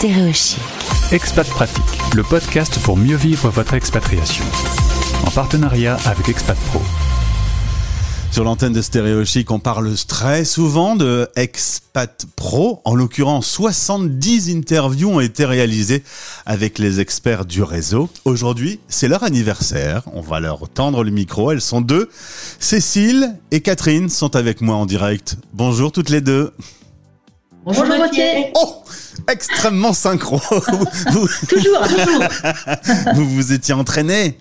Stéréochic. Expat Pratique, le podcast pour mieux vivre votre expatriation. En partenariat avec Expat Pro. Sur l'antenne de Stéréo Chic, on parle très souvent de Expat Pro. En l'occurrence, 70 interviews ont été réalisées avec les experts du réseau. Aujourd'hui, c'est leur anniversaire. On va leur tendre le micro. Elles sont deux. Cécile et Catherine sont avec moi en direct. Bonjour toutes les deux. Bonjour Gauthier. Oh Extrêmement synchro. vous, Toujours, toujours. vous vous étiez entraînés.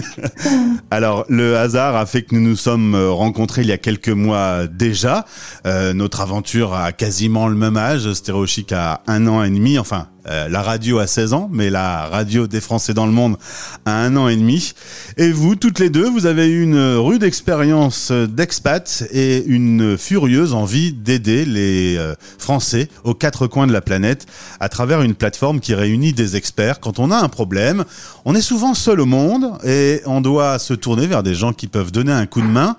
Alors, le hasard a fait que nous nous sommes euh, rencontrés il y a quelques mois déjà. Euh, notre aventure a quasiment le même âge. Stéréo Chic a un an et demi. Enfin, euh, la radio a 16 ans, mais la radio des Français dans le monde a un an et demi. Et vous, toutes les deux, vous avez eu une rude expérience d'expat et une furieuse envie d'aider les Français aux quatre coins de la planète à travers une plateforme qui réunit des experts. Quand on a un problème, on est souvent seul au monde et on doit se tourner vers des gens qui peuvent donner un coup de main.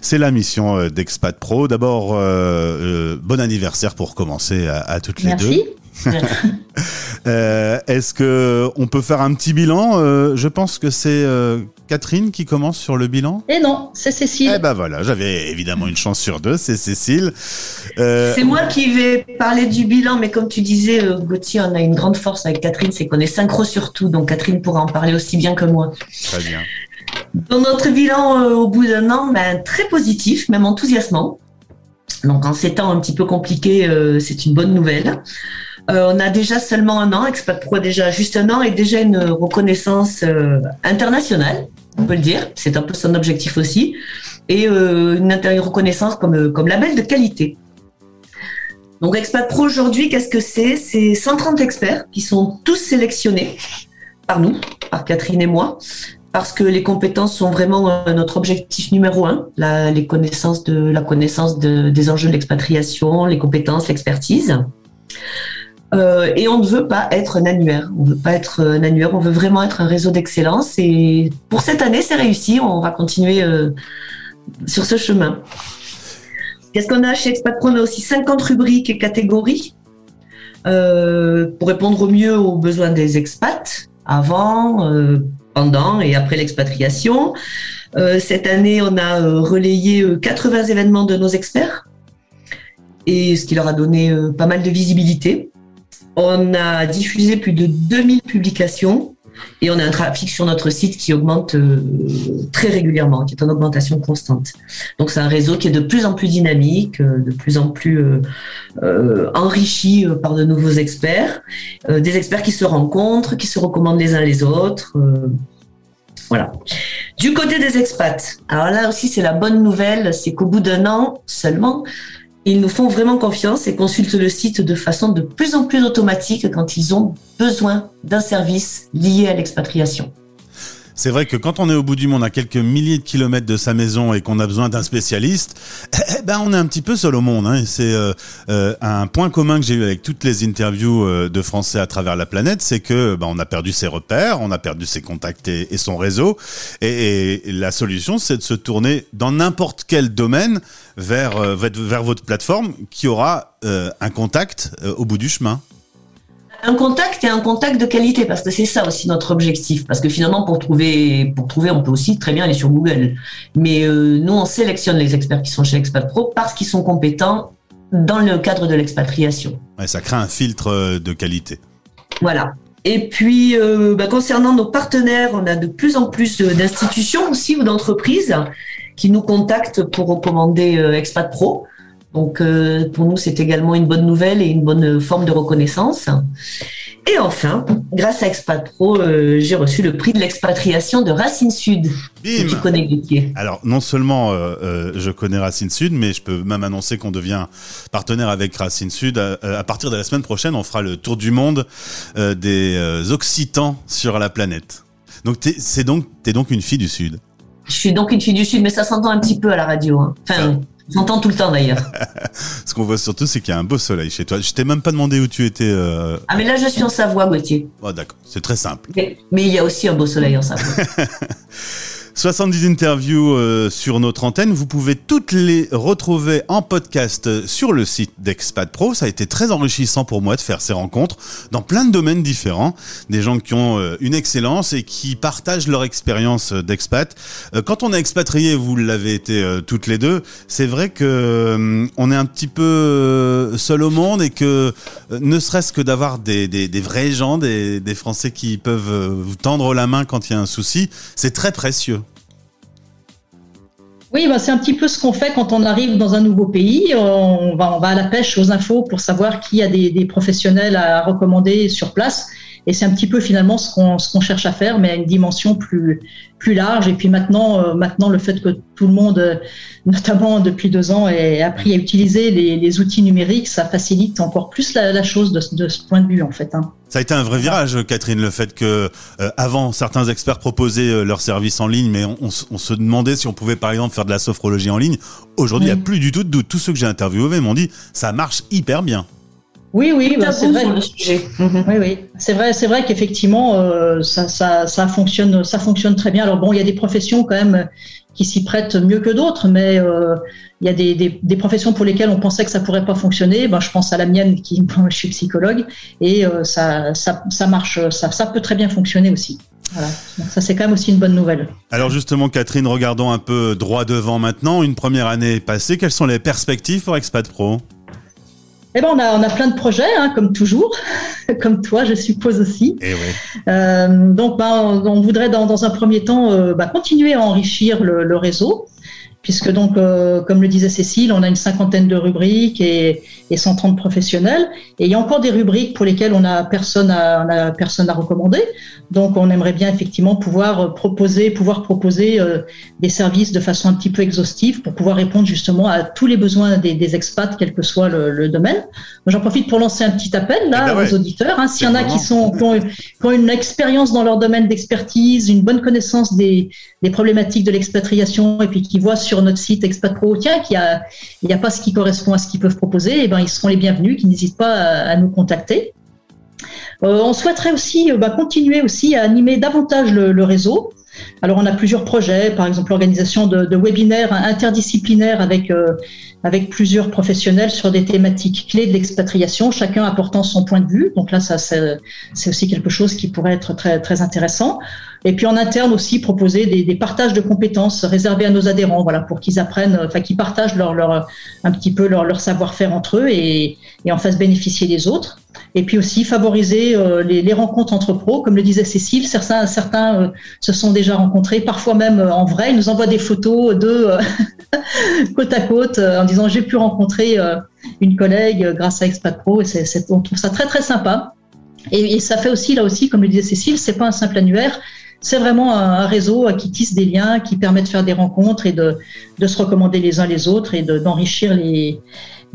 C'est la mission euh, d'Expat Pro. D'abord, euh, euh, bon anniversaire pour commencer à, à toutes les deux. Euh, Est-ce que on peut faire un petit bilan Euh, Je pense que c'est euh, Catherine qui commence sur le bilan. Et non, c'est Cécile. Eh ben voilà, j'avais évidemment une chance sur deux, c'est Cécile. Euh, C'est moi qui vais parler du bilan, mais comme tu disais, Gauthier, on a une grande force avec Catherine, c'est qu'on est synchro sur tout, donc Catherine pourra en parler aussi bien que moi. très bien. Dans notre bilan euh, au bout d'un an, ben, très positif, même enthousiasmant. Donc en ces temps un petit peu compliqués, euh, c'est une bonne nouvelle. Euh, on a déjà seulement un an, Expat Pro déjà juste un an et déjà une reconnaissance euh, internationale, on peut le dire. C'est un peu son objectif aussi. Et euh, une, reconnaissance comme, label de qualité. Donc Expat Pro aujourd'hui, qu'est-ce que c'est? C'est 130 experts qui sont tous sélectionnés par nous, par Catherine et moi, parce que les compétences sont vraiment notre objectif numéro un, la, connaissance de- des enjeux de l'expatriation, les compétences, l'expertise. Euh, et on ne veut pas être un annuaire. On veut pas être un annuaire. On veut vraiment être un réseau d'excellence. Et pour cette année, c'est réussi. On va continuer euh, sur ce chemin. Qu'est-ce qu'on a chez Expat Pro On a aussi 50 rubriques et catégories euh, pour répondre au mieux aux besoins des expats avant, euh, pendant et après l'expatriation. Euh, cette année, on a euh, relayé euh, 80 événements de nos experts et ce qui leur a donné pas mal de visibilité. On a diffusé plus de 2000 publications et on a un trafic sur notre site qui augmente euh, très régulièrement, qui est en augmentation constante. Donc c'est un réseau qui est de plus en plus dynamique, euh, de plus en plus euh, enrichi par de nouveaux experts, des experts qui se rencontrent, qui se recommandent les uns les autres. voilà. Du côté des expats, alors là aussi c'est la bonne nouvelle, c'est qu'au bout d'un an seulement, ils nous font vraiment confiance et consultent le site de façon de plus en plus automatique quand ils ont besoin d'un service lié à l'expatriation. C'est vrai que quand on est au bout du monde, à quelques milliers de kilomètres de sa maison et qu'on a besoin d'un spécialiste, eh ben on est un petit peu seul au monde. Hein. C'est euh, euh, un point commun que j'ai eu avec toutes les interviews euh, de Français à travers la planète, c'est que ben, on a perdu ses repères, on a perdu ses contacts et, son réseau. Et, la solution, c'est de se tourner dans n'importe quel domaine vers, euh, votre plateforme qui aura un contact au bout du chemin. Un contact et un contact de qualité, parce que c'est ça aussi notre objectif. Parce que finalement, pour trouver, pour trouver, on peut aussi très bien aller sur Google. Mais euh, nous, on sélectionne les experts qui sont chez Expat Pro parce qu'ils sont compétents dans le cadre de l'expatriation. Ouais, ça crée un filtre euh, de qualité. Voilà. Et puis, euh, bah, concernant nos partenaires, on a de plus en plus euh, d'institutions aussi ou d'entreprises qui nous contactent pour recommander euh, Expat Pro. Donc, euh, pour nous, c'est également une bonne nouvelle et une bonne forme de reconnaissance. Et enfin, grâce à Expat Pro, euh, j'ai reçu le prix de l'expatriation de Racine Sud. Bim Tu connais Gauthier. Alors, non seulement euh, je connais Racine Sud, mais je peux même annoncer qu'on devient partenaire avec Racine Sud. À, à partir de la semaine prochaine, on fera le tour du monde des Occitans sur la planète. Donc, t'es, c'est donc, t'es donc une fille du Sud. Je suis donc une fille du Sud, mais ça s'entend un petit peu à la radio. hein. Enfin, ça s'entend tout le temps d'ailleurs. Ce qu'on voit surtout, c'est qu'il y a un beau soleil chez toi. Je t'ai même pas demandé où tu étais. Euh... Ah, mais là, je suis en Savoie, Gauthier. Oh, d'accord, c'est très simple. Mais, mais il y a aussi un beau soleil en Savoie. 70 interviews euh, sur notre antenne. Vous pouvez toutes les retrouver en podcast sur le site d'Expat Pro. Ça a été très enrichissant pour moi de faire ces rencontres dans plein de domaines différents. Des gens qui ont euh, une excellence et qui partagent leur expérience d'expat. Euh, quand on est expatrié, vous l'avez été toutes les deux, c'est vrai que on est un petit peu seul au monde et que ne serait-ce que d'avoir des, des, des, vrais gens, des, des Français qui peuvent vous tendre la main quand il y a un souci, c'est très précieux. Oui, bah, c'est un petit peu ce qu'on fait quand on arrive dans un nouveau pays. On va, à la pêche aux infos pour savoir qui a des professionnels à recommander sur place. Et c'est un petit peu finalement ce qu'on cherche à faire, mais à une dimension plus plus large. Et puis maintenant, euh, maintenant le fait que tout le monde, euh, notamment depuis deux ans, ait appris à utiliser les, les outils numériques, ça facilite encore plus la, la chose de, de, ce point de vue en fait. Hein. Ça a été un vrai virage, Catherine, le fait que euh, avant certains experts proposaient leurs services en ligne, mais on, on, on, se demandait si on pouvait par exemple faire de la sophrologie en ligne. Aujourd'hui, il oui. n'y a plus du tout de doute. Tous ceux que j'ai interviewés m'ont dit ça marche hyper bien. Oui, oui, bah, c'est vrai. Mhm. Oui, oui, c'est vrai, c'est vrai qu'effectivement, euh, ça, ça, ça, fonctionne, ça fonctionne très bien. Alors bon, il y a des professions quand même qui s'y prêtent mieux que d'autres, mais euh, il y a des, des, des, professions pour lesquelles on pensait que ça pourrait pas fonctionner. Ben, je pense à la mienne, qui bon, je suis psychologue, et euh, ça, ça, ça marche, ça, ça peut très bien fonctionner aussi. Voilà. Donc ça, c'est quand même aussi une bonne nouvelle. Alors justement, Catherine, regardons un peu droit devant maintenant. Une première année passée, quelles sont les perspectives pour Expat Pro? Eh ben on a, on a plein de projets, hein, comme toujours, comme toi, je suppose aussi. Eh oui. euh, donc, ben, on, on, voudrait dans, dans, un premier temps euh, ben, continuer à enrichir le, le réseau, puisque donc, euh, comme le disait Cécile, on a une cinquantaine de rubriques et, et 130 professionnels, et il y a encore des rubriques pour lesquelles on a personne à, on a personne à recommander. Donc, on aimerait bien effectivement pouvoir proposer, pouvoir proposer euh, des services de façon un petit peu exhaustive pour pouvoir répondre justement à tous les besoins des, des expats, quel que soit le, le domaine. J'en profite pour lancer un petit appel là Eh ben ouais. aux auditeurs. Hein, S'il y en a qui sont qui ont, qui ont une expérience dans leur domaine d'expertise, une bonne connaissance des, des problématiques de l'expatriation, et puis qui voient sur notre site Expat Pro, tiens, qu'il n'y a, pas ce qui correspond à ce qu'ils peuvent proposer, et eh ben ils seront les bienvenus, qui n'hésitent pas à, nous contacter. Euh, on souhaiterait aussi euh, bah, continuer aussi à animer davantage le, réseau. Alors on a plusieurs projets, par exemple l'organisation de, de, webinaires interdisciplinaires avec euh, avec plusieurs professionnels sur des thématiques clés de l'expatriation, chacun apportant son point de vue. Donc là, ça c'est aussi quelque chose qui pourrait être très très intéressant. Et puis en interne aussi proposer des, des partages de compétences réservés à nos adhérents, voilà, pour qu'ils apprennent, enfin qu'ils partagent leur, leur un petit peu leur, leur savoir-faire entre eux et, et en fassent bénéficier les autres. Et puis aussi favoriser euh, les, les, rencontres entre pros, comme le disait Cécile, certains, certains euh, se sont déjà rencontrés, parfois même euh, en vrai. Ils nous envoient des photos de côte à côte en disant j'ai pu rencontrer une collègue grâce à Expat Pro et c'est, c'est, on trouve ça très très sympa. Et, et, ça fait aussi là aussi, comme le disait Cécile, c'est pas un simple annuaire, c'est vraiment un, réseau qui tisse des liens, qui permet de faire des rencontres et de, de se recommander les uns les autres et de, d'enrichir les,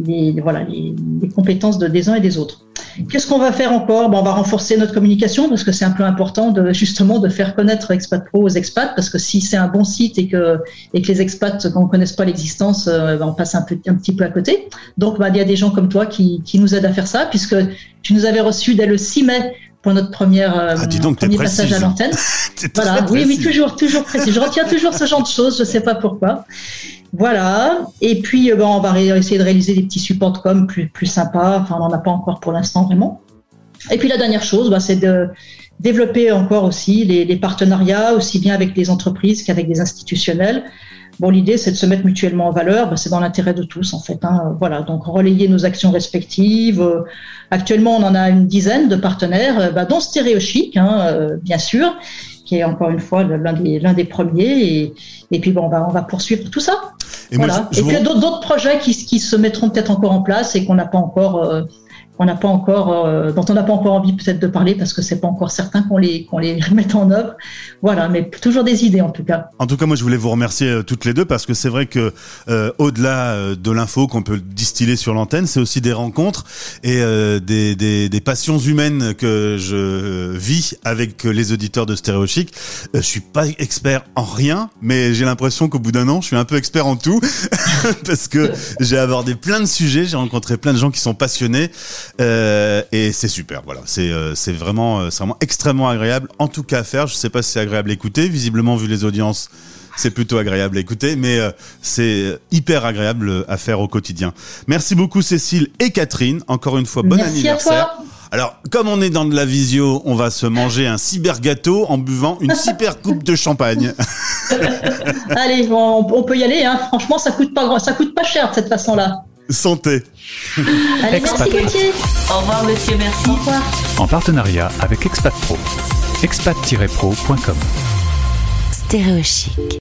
les, voilà, les, compétences de, des uns et des autres. Qu'est-ce qu'on va faire encore? Bon, On va renforcer notre communication parce que c'est un peu important de justement de faire connaître Expat Pro aux expats parce que si c'est un bon site et que, et que les expats ne connaissent pas l'existence, euh, on passe un, peu, un petit peu à côté. Donc bah, il y a des gens comme toi qui, qui nous aident à faire ça puisque tu nous avais reçu dès le 6 mai pour notre première euh, ah, donc, premier passage à l'antenne. voilà, oui, oui, toujours, toujours précis. Je retiens toujours ce genre de choses, je sais pas pourquoi. Voilà. Et puis, bon, on va essayer de réaliser des petits supports de com plus, plus sympas. Enfin, on n'en a pas encore pour l'instant vraiment. Et puis, la dernière chose, bah, c'est de développer encore aussi les, les, partenariats, aussi bien avec des entreprises qu'avec des institutionnels. Bon, l'idée, c'est de se mettre mutuellement en valeur. Bah, c'est dans l'intérêt de tous, en fait. Hein. Voilà. Donc, relayer nos actions respectives. Actuellement, on en a une dizaine de partenaires, bah, dont Stéréochic, hein, euh, bien sûr, qui est encore une fois l'un des, l'un des premiers. Et, et puis, bon, on va, on va poursuivre tout ça. Et, voilà. moi, je, je et puis, il y a d'autres projets qui, qui se mettront peut-être encore en place et qu'on n'a pas encore. Euh, on n'a pas encore, euh, dont on n'a pas encore envie peut-être de parler parce que c'est pas encore certain qu'on les qu'on les remette en œuvre. Voilà, mais toujours des idées en tout cas. En tout cas, moi je voulais vous remercier euh, toutes les deux parce que c'est vrai que euh, au-delà euh, de l'info qu'on peut distiller sur l'antenne, c'est aussi des rencontres et euh, des, des, des, passions humaines que je vis avec les auditeurs de Stéréochic. je suis pas expert en rien, mais j'ai l'impression qu'au bout d'un an, je suis un peu expert en tout parce que j'ai abordé plein de sujets, j'ai rencontré plein de gens qui sont passionnés. Euh, et c'est super, voilà. C'est euh, c'est vraiment, euh, c'est vraiment extrêmement agréable, en tout cas à faire. Je sais pas si c'est agréable à écouter. Visiblement, vu les audiences, c'est plutôt agréable à écouter, mais euh, c'est hyper agréable à faire au quotidien. Merci beaucoup Cécile et Catherine. Encore une fois, bon Merci à anniversaire. toi. Alors, comme on est dans de la visio, on va se manger un cyber gâteau en buvant une super coupe de champagne. Allez, on, on peut y aller. Hein. Franchement, ça coûte pas ça coûte pas cher de cette façon-là. Santé. Allez, Expat. merci. Au revoir, monsieur, merci. Au revoir. En partenariat avec Expat Pro. expat-pro.com Stéréo chic.